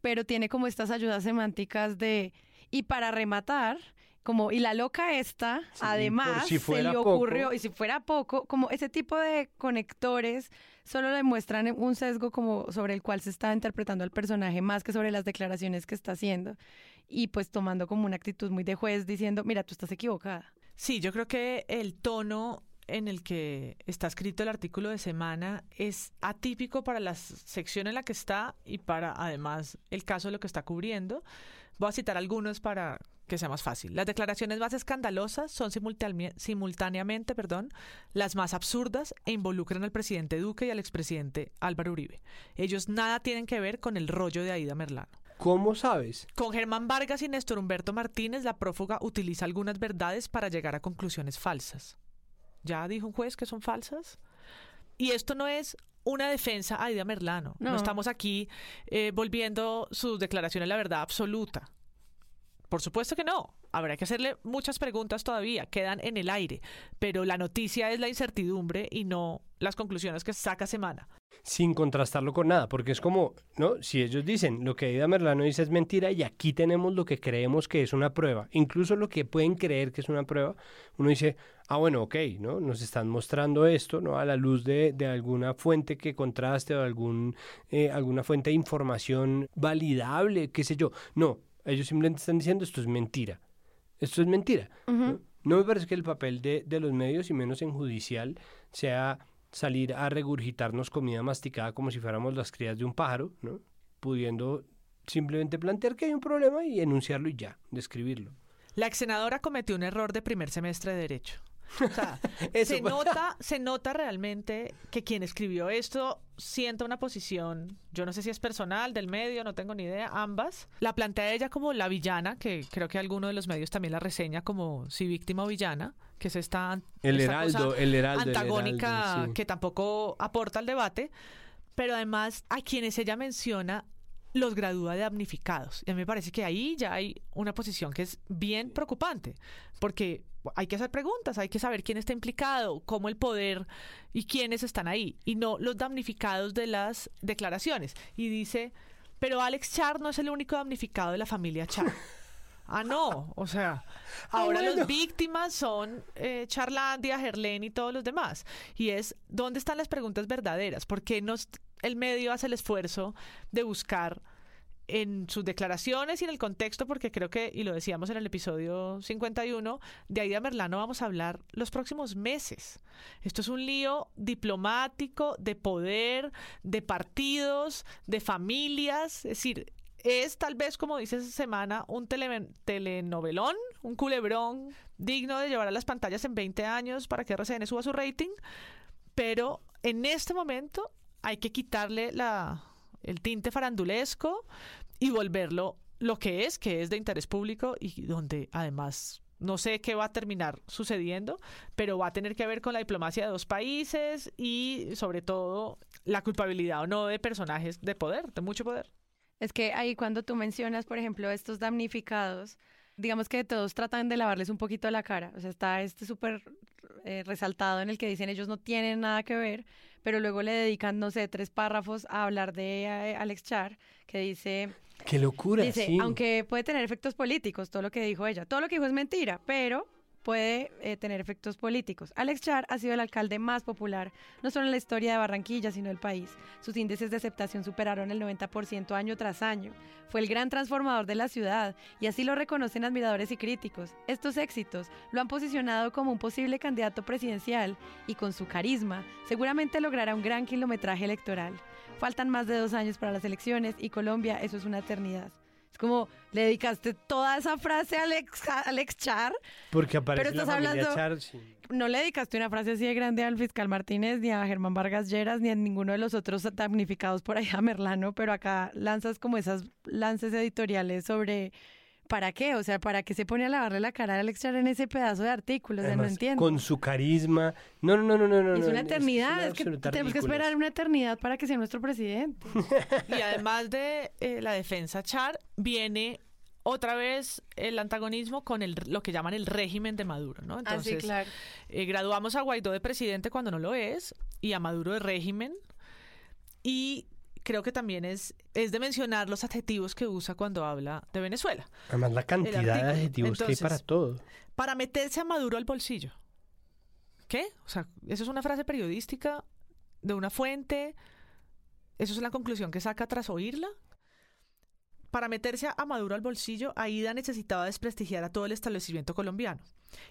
pero tiene como estas ayudas semánticas de, y para rematar, como, y la loca esta, además, se le ocurrió, y si fuera poco, como ese tipo de conectores solo le muestran un sesgo como sobre el cual se está interpretando al personaje más que sobre las declaraciones que está haciendo. Y pues tomando como una actitud muy de juez diciendo, mira, tú estás equivocada. Sí, yo creo que el tono en el que está escrito el artículo de semana es atípico para la sección en la que está y para además el caso de lo que está cubriendo. Voy a citar algunos para que sea más fácil. Las declaraciones más escandalosas son simultáneamente perdón, las más absurdas e involucran al presidente Duque y al expresidente Álvaro Uribe. Ellos nada tienen que ver con el rollo de Aida Merlano. ¿Cómo sabes? Con Germán Vargas y Néstor Humberto Martínez, la prófuga utiliza algunas verdades para llegar a conclusiones falsas ya dijo un juez que son falsas. Y esto no es una defensa a Aida Merlano. No, estamos aquí eh, volviendo sus declaraciones la verdad absoluta. Por supuesto que no. Habrá que hacerle muchas preguntas todavía, quedan en el aire, pero la noticia es la incertidumbre y no las conclusiones que saca semana. Sin contrastarlo con nada, porque es como, ¿no? Si ellos dicen lo que Aida Merlano dice es mentira y aquí tenemos lo que creemos que es una prueba, incluso lo que pueden creer que es una prueba, uno dice, ah, bueno, ok, ¿no? Nos están mostrando esto, ¿no? A la luz de, alguna fuente que contraste o algún, eh, alguna fuente de información validable, qué sé yo. No, ellos simplemente están diciendo esto es mentira. Esto es mentira. ¿no? me parece que el papel de, de, los medios, y menos en judicial, sea salir a regurgitarnos comida masticada como si fuéramos las crías de un pájaro, ¿no? pudiendo simplemente plantear que hay un problema y enunciarlo y ya, describirlo. La ex senadora cometió un error de primer semestre de Derecho. O sea, se nota, se nota realmente que quien escribió esto sienta una posición, yo no sé si es personal, del medio, no tengo ni idea, ambas. La plantea ella como la villana, que creo que alguno de los medios también la reseña como si víctima o villana, que es esta, el heraldo, el heraldo, antagónica que tampoco aporta al debate, pero además a quienes ella menciona los gradúa de damnificados. Y a mí me parece que ahí ya hay una posición que es bien preocupante, porque hay que hacer preguntas, hay que saber quién está implicado, cómo el poder y quiénes están ahí, y no los damnificados de las declaraciones. Y dice, pero Alex Char no es el único damnificado de la familia Char. Ah, no, o sea, ah, ahora las víctimas son eh, Charlandia, Gerlén y todos los demás. Y es, ¿dónde están las preguntas verdaderas? ¿Por qué nos, el medio hace el esfuerzo de buscar en sus declaraciones y en el contexto, porque creo que, y lo decíamos en el episodio 51, de Aida Merlano vamos a hablar los próximos meses. Esto es un lío diplomático, de poder, de partidos, de familias, es decir, es tal vez, como dice esa semana, un telenovelón, un culebrón digno de llevar a las pantallas en 20 años para que RCN suba su rating, pero en este momento hay que quitarle la, el tinte farandulesco y volverlo lo que es, que es de interés público y donde además no sé qué va a terminar sucediendo, pero va a tener que ver con la diplomacia de dos países y sobre todo la culpabilidad o no de personajes de poder, de mucho poder. Es que ahí cuando tú mencionas, por ejemplo, estos damnificados, digamos que todos tratan de lavarles un poquito la cara. O sea, está este súper eh, resaltado en el que dicen ellos no tienen nada que ver, pero luego le dedican, no sé, tres párrafos a hablar de eh, Alex Char, que dice... ¡Qué locura! Dice, aunque puede tener efectos políticos, todo lo que dijo ella. Todo lo que dijo es mentira, pero puede eh, tener efectos políticos. Alex Char ha sido el alcalde más popular, no solo en la historia de Barranquilla, sino del país. Sus índices de aceptación superaron el 90% año tras año. Fue el gran transformador de la ciudad y así lo reconocen admiradores y críticos. Estos éxitos lo han posicionado como un posible candidato presidencial y con su carisma seguramente logrará un gran kilometraje electoral. Faltan más de dos años para las elecciones y Colombia eso es una eternidad. Es como, le dedicaste toda esa frase a Alex, Alex Char. Porque aparece la familia Char, No le dedicaste una frase así de grande al fiscal Martínez, ni a Germán Vargas Lleras, ni a ninguno de los otros damnificados por ahí a Merlano, pero acá lanzas como esas lances editoriales sobre ¿para qué? O sea, ¿para qué se pone a lavarle la cara a Alex Char en ese pedazo de artículos? no entiendo. Con su carisma. No, no, no, no, no. Es una eternidad. Es, que tenemos que esperar una eternidad para que sea nuestro presidente. y además de eh, la defensa Char, viene otra vez el antagonismo con el, lo que llaman el régimen de Maduro, ¿no? Ah, Entonces, claro. Eh, graduamos a Guaidó de presidente cuando no lo es y a Maduro de régimen. Y creo que también es, es de mencionar los adjetivos que usa cuando habla de Venezuela. Además, la cantidad de adjetivos que hay para todo. Para meterse a Maduro al bolsillo. ¿Qué? O sea, eso es una frase periodística de una fuente. ¿Eso es la conclusión que saca tras oírla? Para meterse a Maduro al bolsillo, Aida necesitaba desprestigiar a todo el establecimiento colombiano.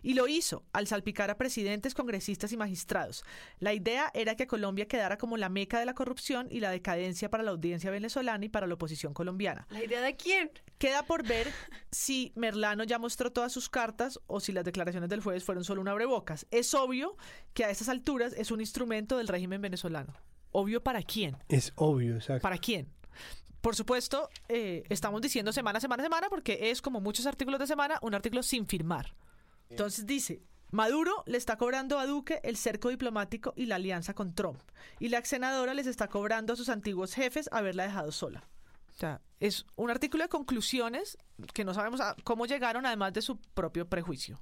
Y lo hizo al salpicar a presidentes, congresistas y magistrados. La idea era que Colombia quedara como la meca de la corrupción y la decadencia para la audiencia venezolana y para la oposición colombiana. ¿La idea de quién? Queda por ver si Merlano ya mostró todas sus cartas o si las declaraciones del jueves fueron solo un abrebocas. Es obvio que a esas alturas es un instrumento del régimen venezolano. ¿Obvio para quién? Es obvio, exacto. ¿Para quién? Por supuesto, eh, estamos diciendo semana, semana, semana, porque es como muchos artículos de semana, un artículo sin firmar. Entonces dice, Maduro le está cobrando a Duque el cerco diplomático y la alianza con Trump. Y la ex senadora les está cobrando a sus antiguos jefes haberla dejado sola. O sea, es un artículo de conclusiones que no sabemos cómo llegaron, además de su propio prejuicio.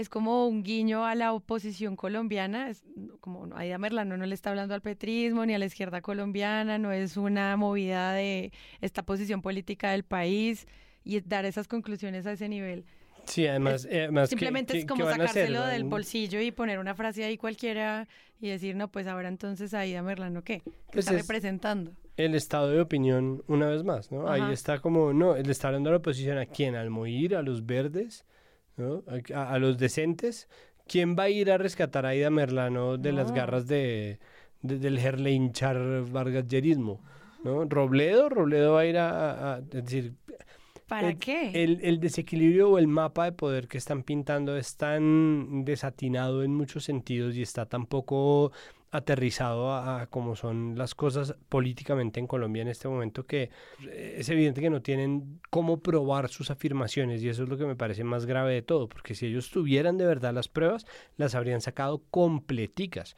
Es como un guiño a la oposición colombiana, es como Aida Merlano no le está hablando al petrismo ni a la izquierda colombiana, no es una movida de esta posición política del país y dar esas conclusiones a ese nivel. Sí, además, eh, simplemente es como sacárselo del bolsillo y poner una frase ahí cualquiera y decir, no, pues ahora entonces Aida Merlano, ¿qué? ¿Qué pues está representando? El estado de opinión, una vez más, ¿no? Ahí está como, no, él está hablando de la oposición a quién, al Moir, a los verdes, ¿no? A, los decentes. ¿Quién va a ir a rescatar a Aida Merlano de las garras de, del Herleinchar Vargas Yerismo? ¿no? Robledo, Robledo va a ir a, a decir, ¿Para el, qué? El, el, desequilibrio o el mapa de poder que están pintando es tan desatinado en muchos sentidos y está tan poco aterrizado a, a cómo son las cosas políticamente en Colombia en este momento que es evidente que no tienen cómo probar sus afirmaciones y eso es lo que me parece más grave de todo, porque si ellos tuvieran de verdad las pruebas, las habrían sacado completicas.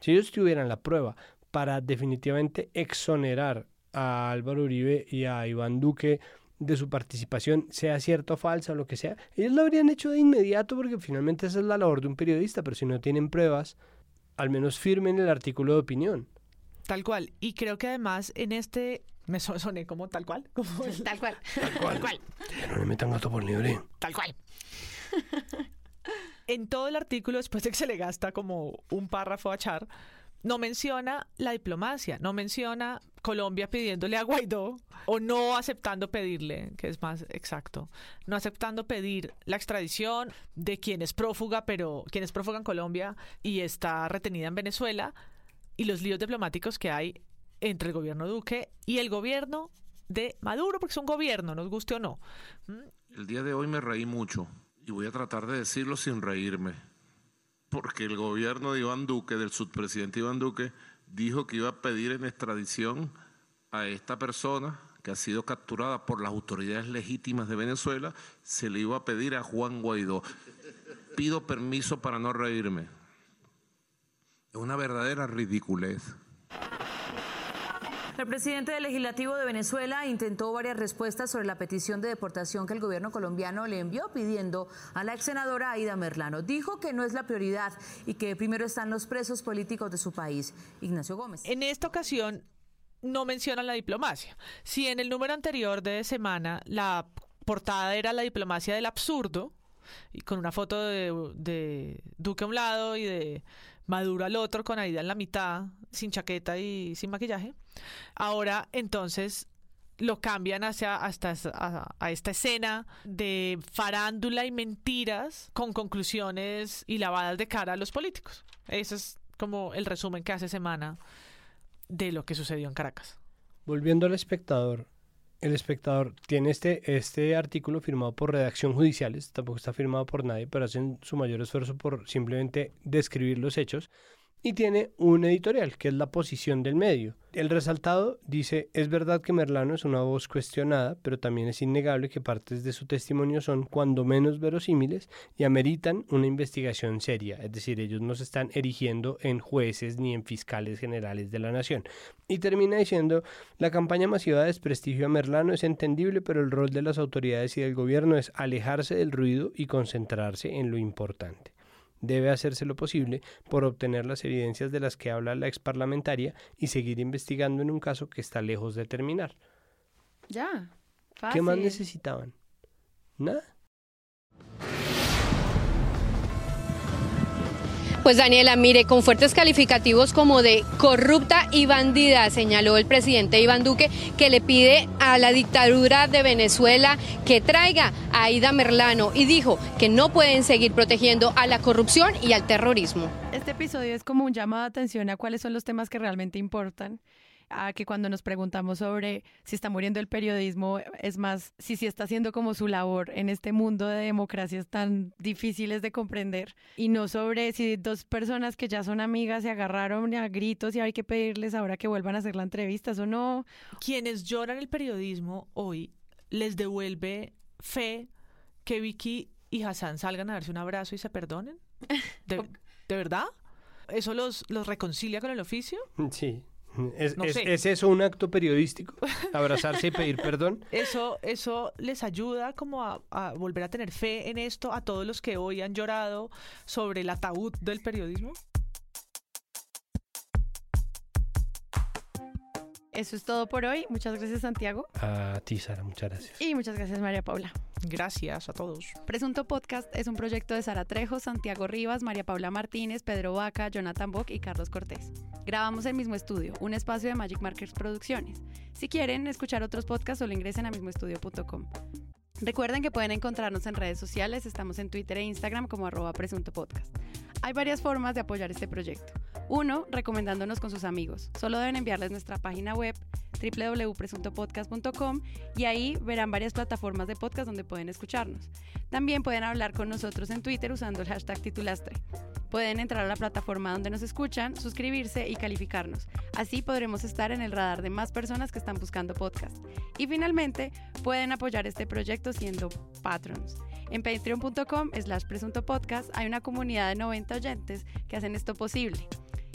Si ellos tuvieran la prueba para definitivamente exonerar a Álvaro Uribe y a Iván Duque de su participación, sea cierta o falsa o lo que sea, ellos lo habrían hecho de inmediato porque finalmente esa es la labor de un periodista, pero si no tienen pruebas, al menos firmen el artículo de opinión. Tal cual. Y creo que además en este... Me soné como tal cual. Como el... Tal cual. Tal cual. Tal cual. Que no le metan gato por libre. Tal cual. en todo el artículo, después de que se le gasta como un párrafo a Char, no menciona la diplomacia, no menciona Colombia pidiéndole a Guaidó o no aceptando pedirle, que es más exacto, no aceptando pedir la extradición de quien es prófuga, pero quien es prófuga en Colombia y está retenida en Venezuela y los líos diplomáticos que hay entre el gobierno Duque y el gobierno de Maduro, porque es un gobierno, nos guste o no. El día de hoy me reí mucho y voy a tratar de decirlo sin reírme porque el gobierno de Iván Duque, del subpresidente Iván Duque, dijo que iba a pedir en extradición a esta persona que ha sido capturada por las autoridades legítimas de Venezuela, se le iba a pedir a Juan Guaidó. Pido permiso para no reírme. Es una verdadera ridiculez. El presidente del Legislativo de Venezuela intentó varias respuestas sobre la petición de deportación que el gobierno colombiano le envió pidiendo a la ex senadora Aida Merlano. Dijo que no es la prioridad y que primero están los presos políticos de su país. Ignacio Gómez. En esta ocasión no menciona la diplomacia. Si en el número anterior de semana la portada era la diplomacia del absurdo, y con una foto de, de Duque a un lado y de Maduro al otro, con Aida en la mitad, sin chaqueta y sin maquillaje. Ahora, entonces, lo cambian hacia hasta a, esta escena de farándula y mentiras con conclusiones y lavadas de cara a los políticos. Ese es como el resumen que hace semana de lo que sucedió en Caracas. Volviendo al espectador, el espectador tiene este, este artículo firmado por redacción judiciales, tampoco está firmado por nadie, pero hacen su mayor esfuerzo por simplemente describir los hechos. Y tiene un editorial, que es la posición del medio. El resaltado dice, es verdad que Merlano es una voz cuestionada, pero también es innegable que partes de su testimonio son cuando menos verosímiles y ameritan una investigación seria. Es decir, ellos no se están erigiendo en jueces ni en fiscales generales de la nación. Y termina diciendo, la campaña masiva de desprestigio a Merlano es entendible, pero el rol de las autoridades y del gobierno es alejarse del ruido y concentrarse en lo importante debe hacerse lo posible por obtener las evidencias de las que habla la exparlamentaria y seguir investigando en un caso que está lejos de terminar. Ya. Fácil. ¿Qué más necesitaban? Nada. Pues Daniela, mire, con fuertes calificativos como de corrupta y bandida, señaló el presidente Iván Duque, que le pide a la dictadura de Venezuela que traiga a Aida Merlano y dijo que no pueden seguir protegiendo a la corrupción y al terrorismo. Este episodio es como un llamado de atención a cuáles son los temas que realmente importan a que cuando nos preguntamos sobre si está muriendo el periodismo, es más, si sí está haciendo como su labor en este mundo de democracias tan difíciles de comprender, y no sobre si dos personas que ya son amigas se agarraron a gritos y hay que pedirles ahora que vuelvan a hacer la entrevista, eso no. Quienes lloran el periodismo hoy les devuelve fe que Vicky y Hassan salgan a darse un abrazo y se perdonen. ¿De, ¿de verdad? ¿Eso los, los reconcilia con el oficio? Sí. ¿Es, No es- sé. ¿Es eso un acto periodístico? ¿Abrazarse y pedir perdón? Eso, eso les ayuda como a, a volver a tener fe en esto a todos los que hoy han llorado sobre el ataúd del periodismo. Eso es todo por hoy. Muchas gracias, Santiago. A ti, Sara, muchas gracias. Y muchas gracias, María Paula. Gracias a todos. Presunto Podcast es un proyecto de Sara Trejo, Santiago Rivas, María Paula Martínez, Pedro Vaca, Jonathan Bock y Carlos Cortés. Grabamos el mismo estudio, un espacio de Magic Markers Producciones. Si quieren escuchar otros podcasts, solo ingresen a mismoestudio.com. Recuerden que pueden encontrarnos en redes sociales, estamos en Twitter e Instagram como arroba presunto podcast. Hay varias formas de apoyar este proyecto. Uno, recomendándonos con sus amigos. Solo deben enviarles nuestra página web www.presuntopodcast.com y ahí verán varias plataformas de podcast donde pueden escucharnos. También pueden hablar con nosotros en Twitter usando el hashtag titulastre. Pueden entrar a la plataforma donde nos escuchan, suscribirse y calificarnos. Así podremos estar en el radar de más personas que están buscando podcast. Y finalmente, pueden apoyar este proyecto siendo patrons. En patreon.com slash presunto podcast hay una comunidad de 90 oyentes que hacen esto posible.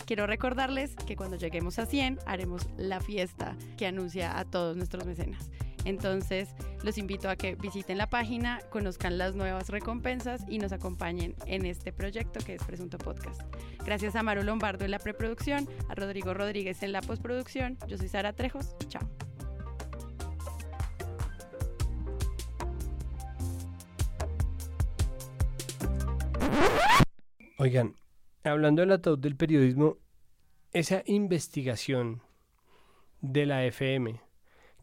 Quiero recordarles que cuando lleguemos a 100 haremos la fiesta que anuncia a todos nuestros mecenas. Entonces, los invito a que visiten la página, conozcan las nuevas recompensas y nos acompañen en este proyecto que es Presunto Podcast. Gracias a Maru Lombardo en la preproducción, a Rodrigo Rodríguez en la postproducción. Yo soy Sara Trejos. Chao. Oigan, hablando del ataúd del periodismo, esa investigación de la FM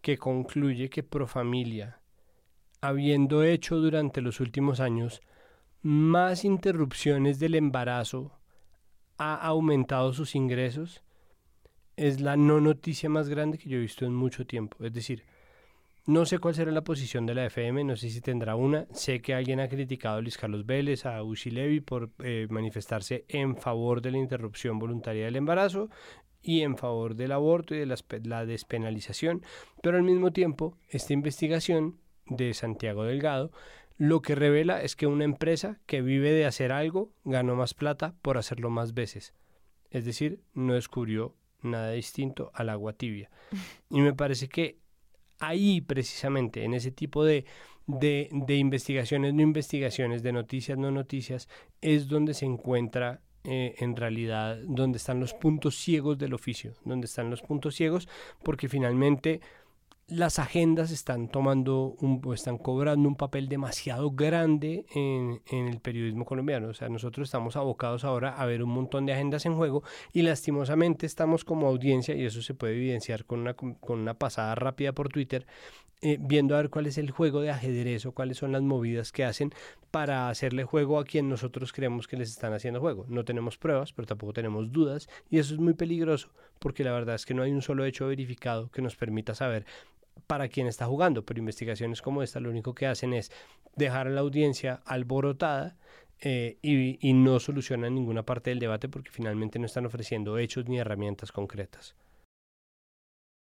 que concluye que Profamilia, habiendo hecho durante los últimos años más interrupciones del embarazo, ha aumentado sus ingresos, es la no noticia más grande que yo he visto en mucho tiempo. Es decir, no sé cuál será la posición de la FM, no sé si tendrá una. Sé que alguien ha criticado a Luis Carlos Vélez, a Ushi Levy por eh, manifestarse en favor de la interrupción voluntaria del embarazo y en favor del aborto y de la, despenalización, pero al mismo tiempo esta investigación de Santiago Delgado lo que revela es que una empresa que vive de hacer algo ganó más plata por hacerlo más veces. Es decir, no descubrió nada distinto al agua tibia. Y me parece que ahí precisamente, en ese tipo de, de, de, investigaciones, no investigaciones, de noticias, no noticias, es donde se encuentra eh, en realidad, donde están los puntos ciegos del oficio, donde están los puntos ciegos, porque finalmente las agendas están tomando un, o están cobrando un papel demasiado grande en, en, el periodismo colombiano. O sea, nosotros estamos abocados ahora a ver un montón de agendas en juego y lastimosamente estamos como audiencia, y eso se puede evidenciar con una, con una pasada rápida por Twitter, eh, viendo a ver cuál es el juego de ajedrez o cuáles son las movidas que hacen para hacerle juego a quien nosotros creemos que les están haciendo juego. No tenemos pruebas, pero tampoco tenemos dudas y eso es muy peligroso porque la verdad es que no hay un solo hecho verificado que nos permita saber para quién está jugando, pero investigaciones como esta lo único que hacen es dejar a la audiencia alborotada eh, y, y no solucionan ninguna parte del debate porque finalmente no están ofreciendo hechos ni herramientas concretas.